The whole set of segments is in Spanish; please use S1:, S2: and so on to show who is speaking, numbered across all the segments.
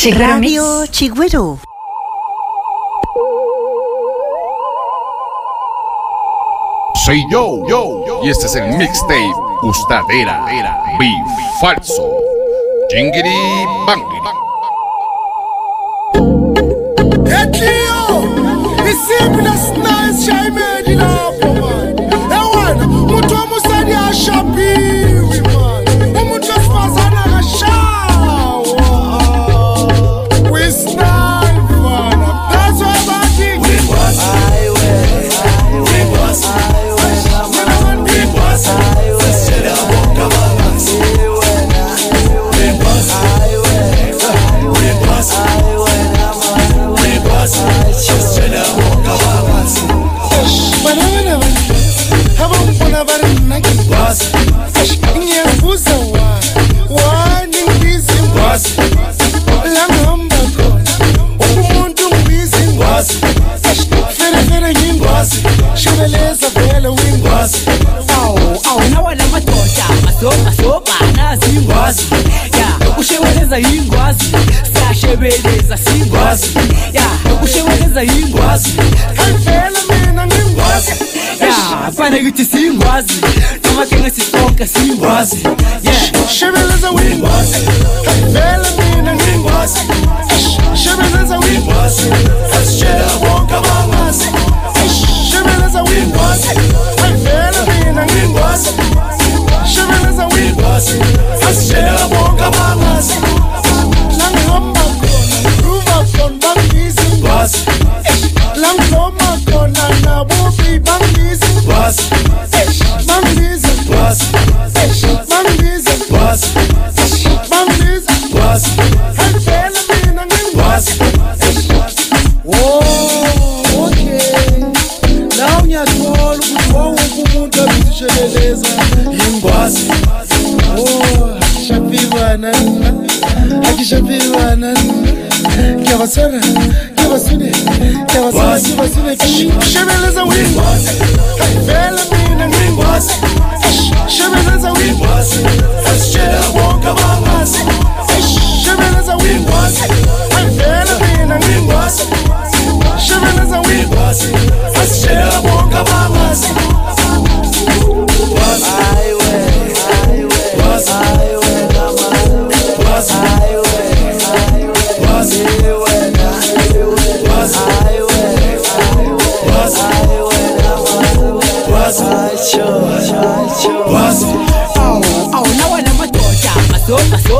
S1: Chigüero Mix.
S2: Radio Chigüero.
S3: Soy yo, yo, y este es el mixtape Gustadera, Beef Falso, Jingiri Bangiri.
S4: Ekiyo, isimbi lesinayisishayimeni lapho mani ewana umuntu womusadi ashabiwe mani
S5: sopa, sopa na zingose Ya, Yeah, o cheiro é Ya, usheweleza
S4: ingozi Kanifela mina ngingozi
S5: Ya, fana Toma quem Kama kenga sitoka singozi Yeah,
S4: shebeleza wingozi Kanifela mina ngingozi Shebeleza wingozi us. Asishela bonga bangas. kishaviwanani kyavasara kyavasune kyavasivasivasine sheveleza wini vele mina ngingwasi sheveleza wini asitshela bonke bangasi sheveleza wini vele mina ngingwasi sheveleza wini asitshela bonke
S5: bangasi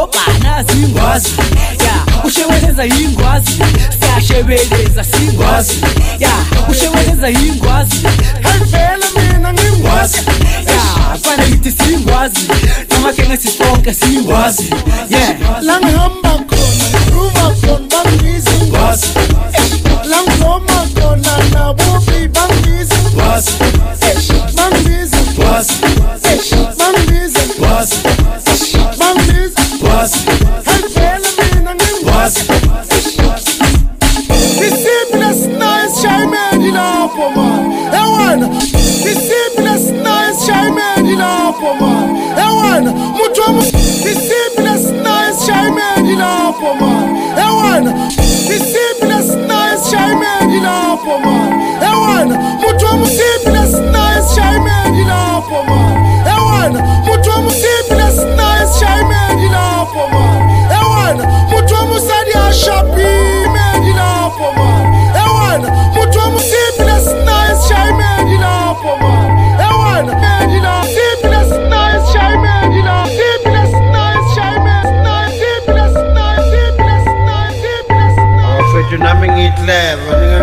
S5: ngoba nazi ingwazi ya usheweneza yingwazi siyashebelenza singwazi. Ya usheweneza yingwazi
S4: hayivele mina ngingwazi.
S5: Ya fane ngithi singwazi. Namakenge sisonke singwazi.
S4: Ye langihamba khona ruma khona bangizingwazi langizoma khona Ngwazi Bangizi Ngwazi ewana isimbi lesinayo esishayimeni lapho mani ewana muthi wami isimbi lesinayo esishayimeni lapho mani
S5: street level.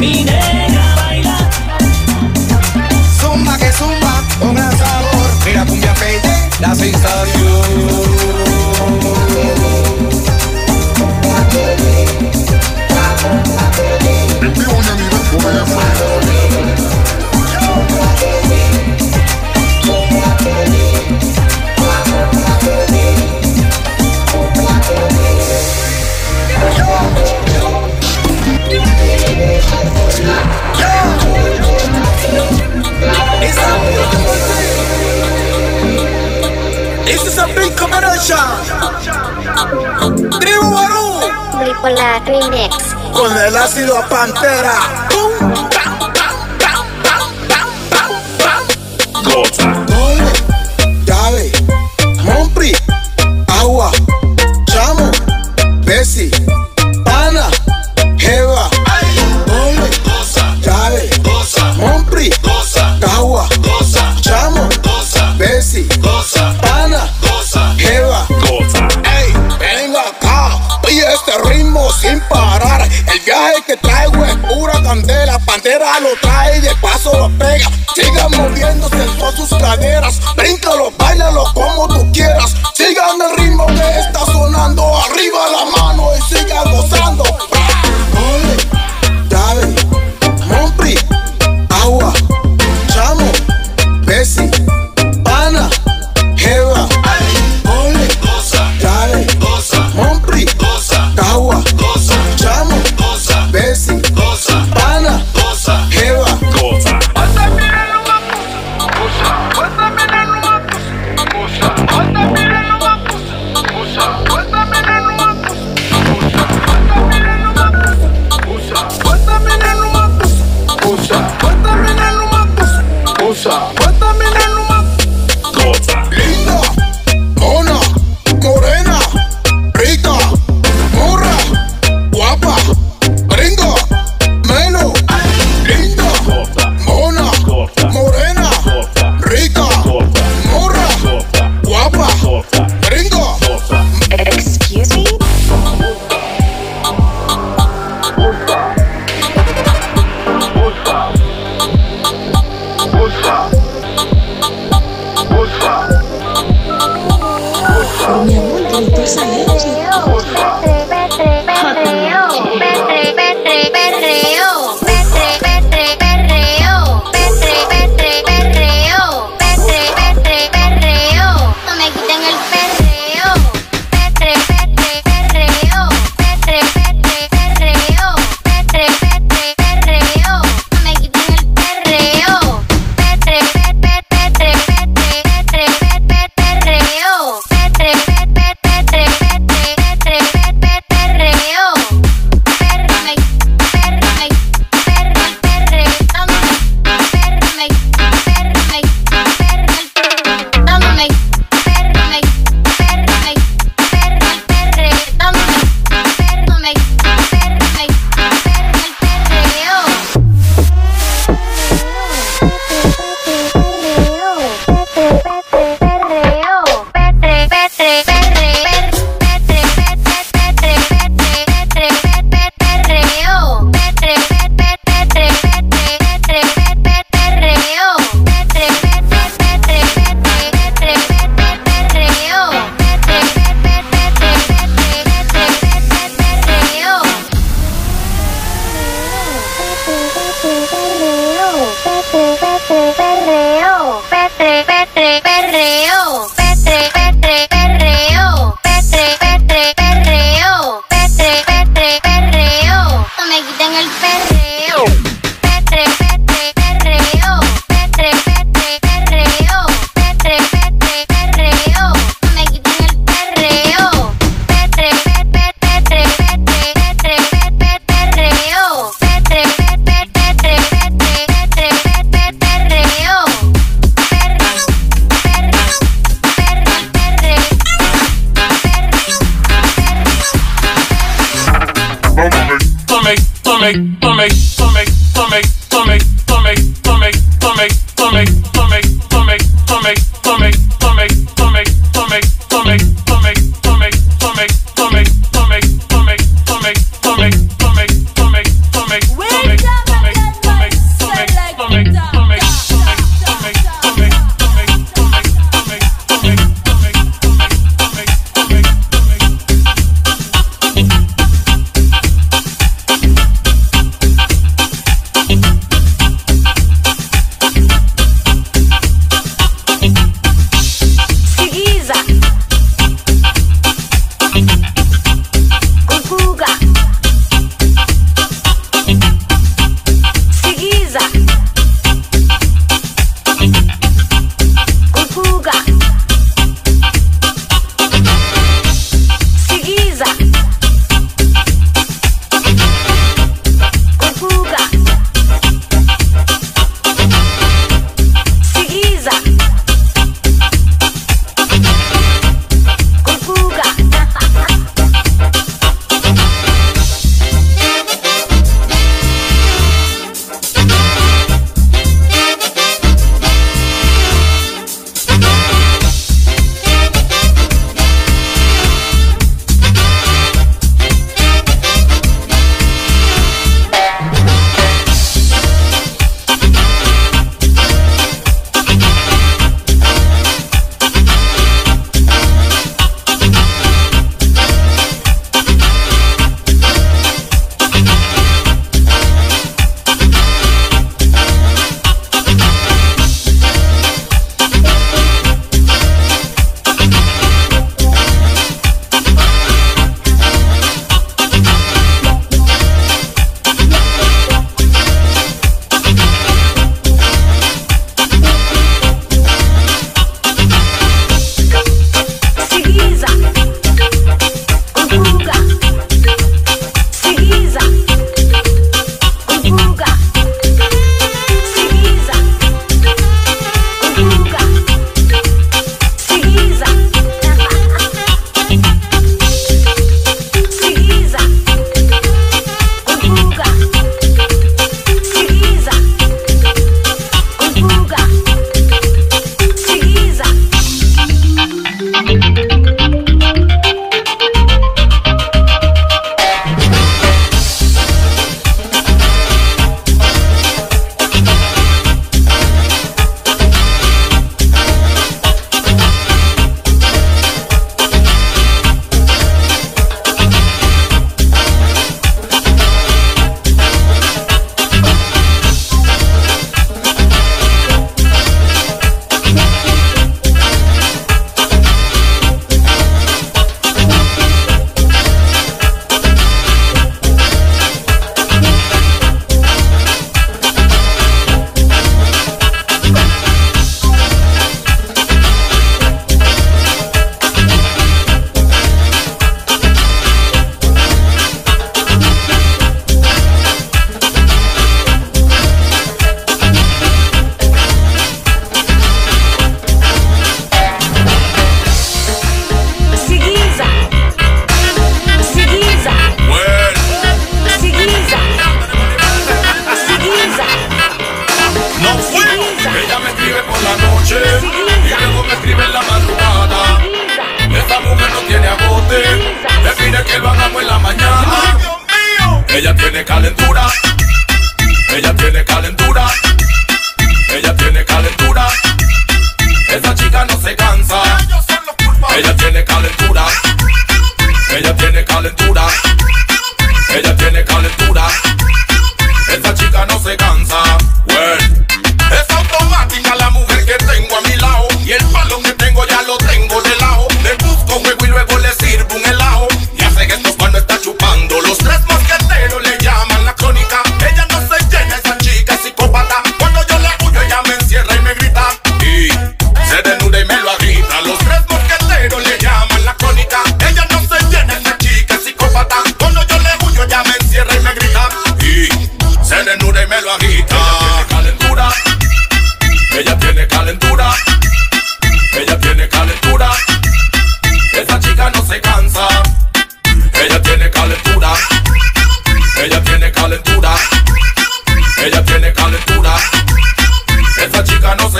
S5: Mi Con
S6: el
S7: ácido a pantera.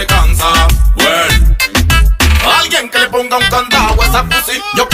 S8: cansa. Alguien que
S5: le ponga un candado a esa pussy. Yo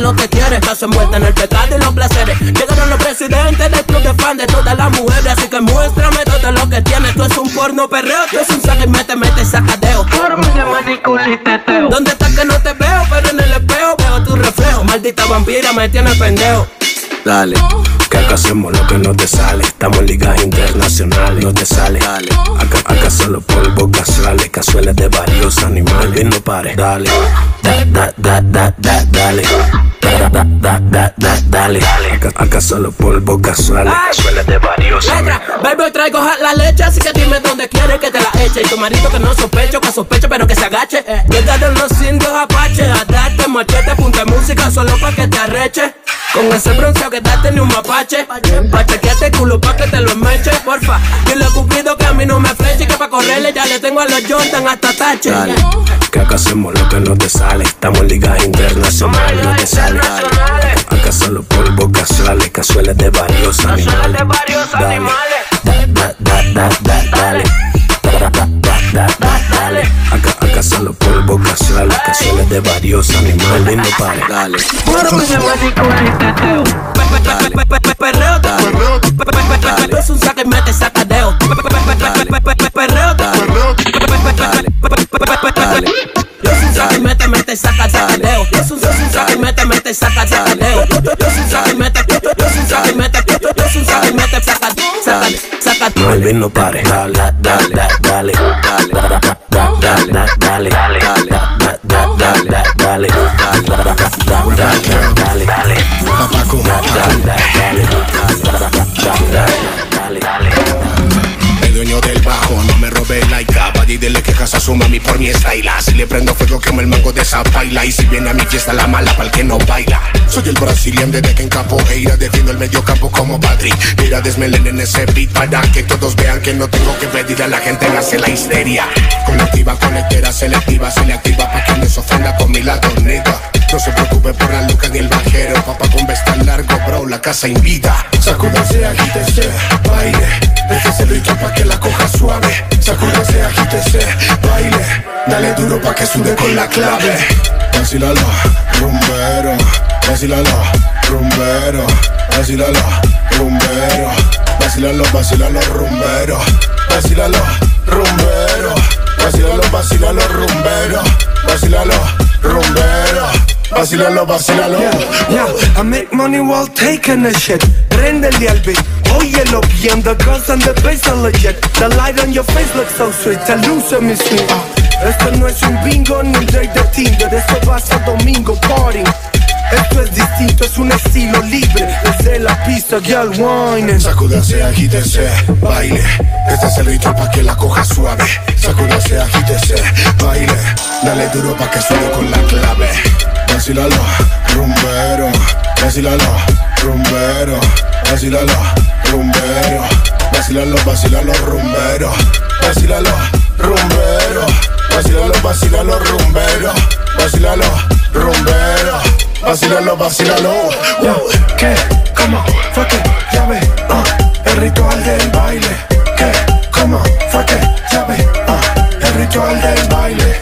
S9: lo que quiere. Estás envuelta en el pecado y los placeres. Llegaron los presidentes del club de fan de todas las mujeres. Así que muéstrame todo lo que tienes. Tú es un porno perreo, tú es un saque y mete, mete sacadeo. ¿Dónde estás que no te veo? Pero en el espejo veo tu reflejo. Maldita vampira, me tiene pendejo. Dale. Que acá hacemos lo que no te sale. Estamos en ligas internacionales, no te sale. Dale. Acá, acá solo polvos casuales, cazuelas de varios animales. El no pare, dale. Da, da, da, da, da, dale. Da, da, da, da, da, dale. Acá, acá solo polvo casuales, casuales de varios
S10: Letra, baby, traigo la leche, así que dime dónde quieres que te la eche. Y tu marido que no sospecho, que sospecho, pero que se agache. Llegaron los indios apache, a darte machete, punta música solo pa' que te arreche. Con ese bronceado que date ni un mapache. Pa' chequearte culo pa' que te lo meche, porfa. Dile a Cupido que a mí no me fleche, que pa' correrle ya le tengo a los Jordan hasta tache.
S9: Dale, que acá hacemos lo que no te Estamos en ligas internacionales, no te sale. Dale. Acá solo polvo casuales, casuales de varios animales. Dale, da, da, da, da, da, dale. Da, da, da, da, da, da, dale. Acá, acá solo polvo casuales, casuales de varios animales. No pare, dale.
S10: Perreo, perreo, es un saque y mete sacadeo. Perreo,
S9: Dale,
S10: Yo soy un saque y mete, mete, saca, sacadeo. Yo soy un yo soy un saque y mete, mete, saca, sacadeo. Yo yo soy un saque y mete, yo yo soy un saque y mete, yo yo soy un saque y mete, saca, saca, saca.
S9: Melvin no pare, dale, dale, dale, dale, dale, da, da, da, dale, da, dale, dale, da, da, da, dale, da, dale, da, da, da, da, dale, dale, dale,
S7: Papaco.
S9: da, da, da, dale,
S7: y dile que casa su mami por mi style Si le prendo fuego quemo el mango de esa baila. Y si viene a mi fiesta la mala pa'l que no baila. Soy el brasiliano desde que en capoeira Defiendo el medio campo como Patrick. Mira desmelen en ese beat para que todos vean que no tengo que pedir a la gente nace la histeria. Colectiva, conectera, selectiva, selectiva Pa' que no se ofenda con mi lado negro no se preocupe por la luca ni el bajero Papá con tan largo, bro, la casa invita. Sacúdase, agítese, baile es el ritmo pa' que la coja suave. Sacúdase, agítese, baile Dale duro pa' que sude con la clave. Vacílalo, rumbero. Vacílalo, rumbero. Vacílalo, rumbero. Vacílalo, vacílalo, rumbero. Vacílalo, rumbero. Vacílalo, vacílalo, rumbero. Vacílalo, rumbero. Vacílalo, vacílalo.
S11: Yeah, I make money while taking a shit. Prendele al beat, óyelo bien. The girls and the bass are legit. The light on your face looks so sweet. Luce mi sweet. Ah, esto no es un bingo ni un day de Tinder. Esto va a domingo party. Esto es distinto, es un estilo libre. Desde la pista, girl wine.
S7: Sacúdase, agítese, baile Este es el ritmo pa' que la coja suave Sacúdase, agítese, baile Dale duro pa' que suene con la clave Vacílalo, rumbero Vacílalo, rumbero Vacílalo, rumbero Vacílalo, vacílalo, rumbero Vacílalo, rumbero Vacílalo, vacílalo, rumbero Vacílalo, rumbero Vacílalo, vacílalo
S11: Wow, ¿Qué? ¿Cómo? Fue que ya ve, ah, el ritual del baile. ¿Qué? ¿Cómo? Fue que ya ve, ah, el ritual del baile.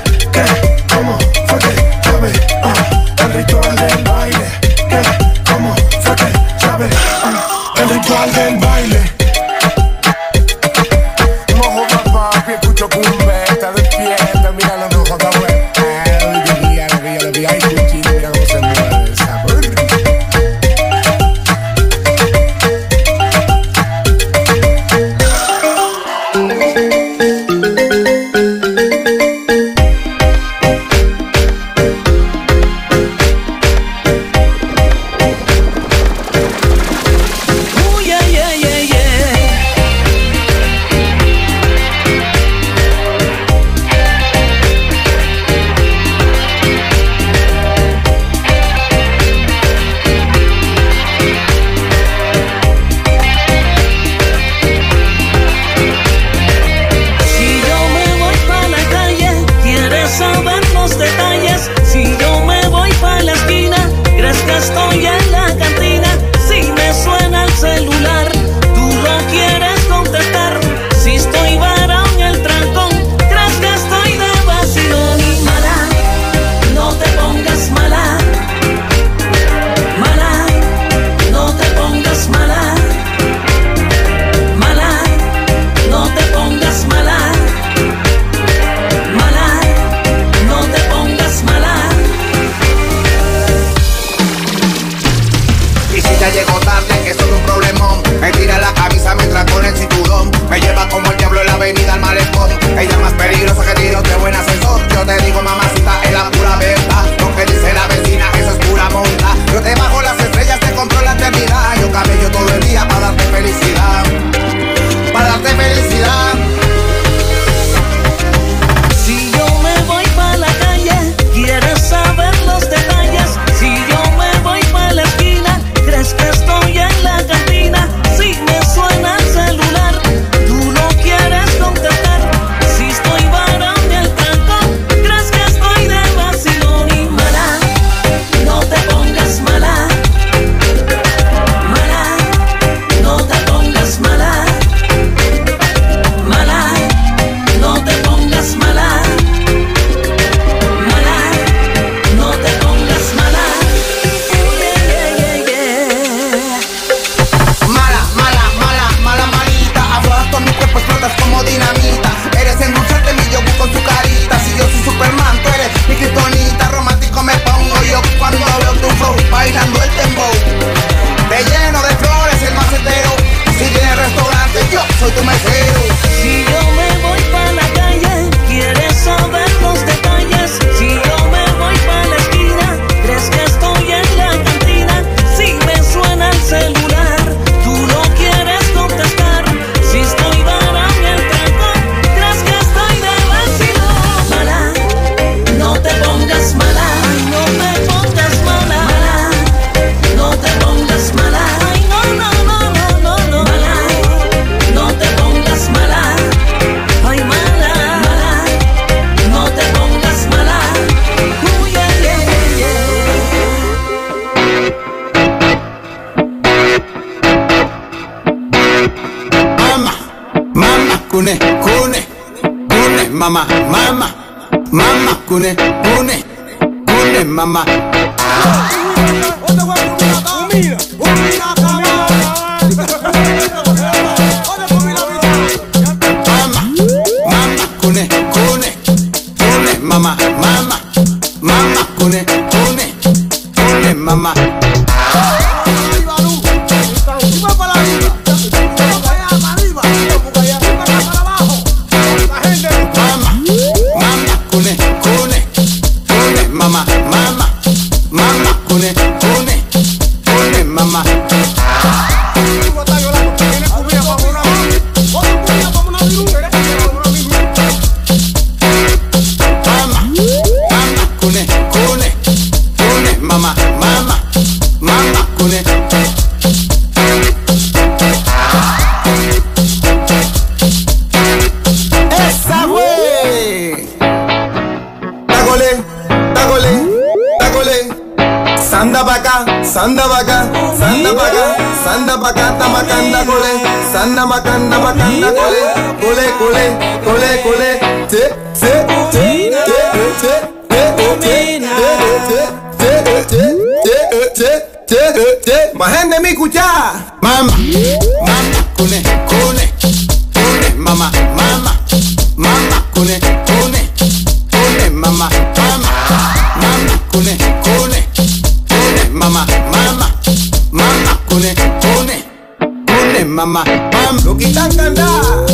S7: Cune, cune, cune, mamá. one, one,
S12: mama, mama, mama, one, one, one, mama, mama, mama, one, one, one, mama, mama, mama, one, one, one, mama, mama. Lo
S1: que
S8: están cantando.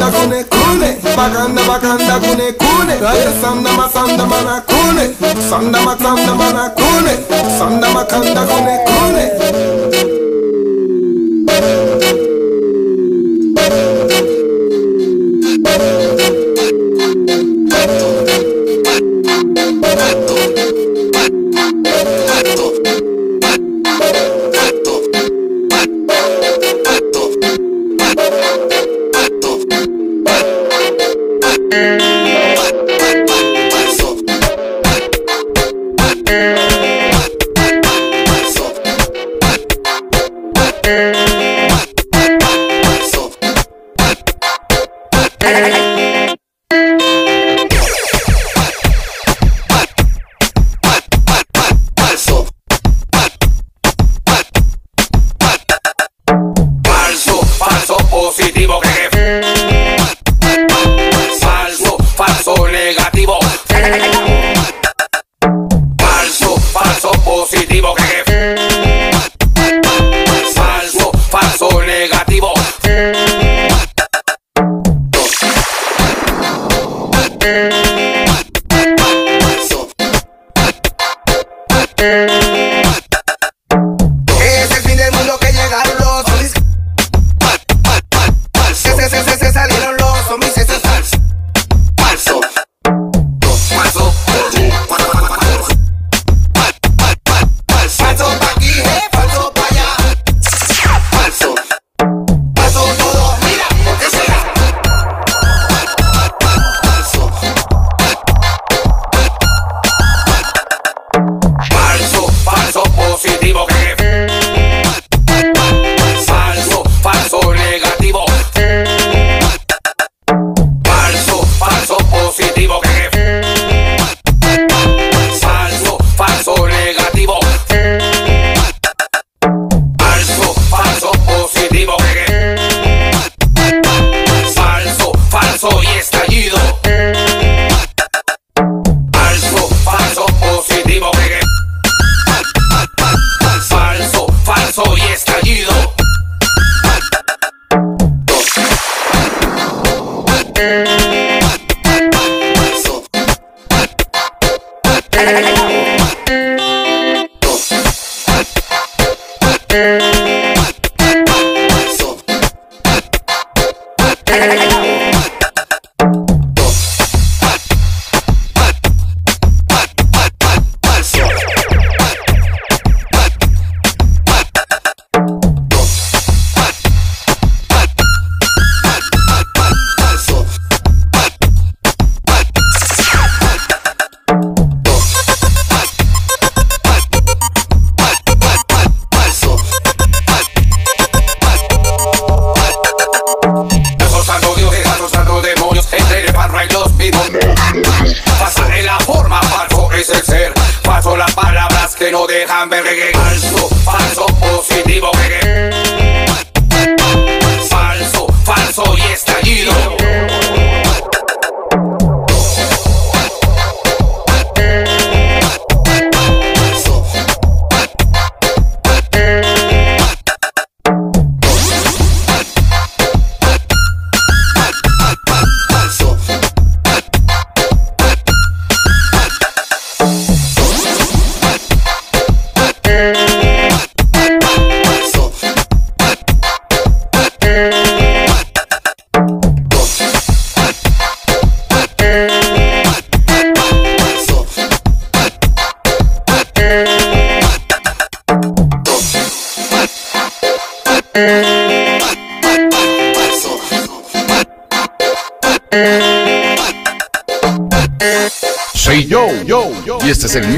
S8: Linda Cune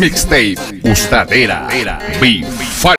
S3: Soy yo,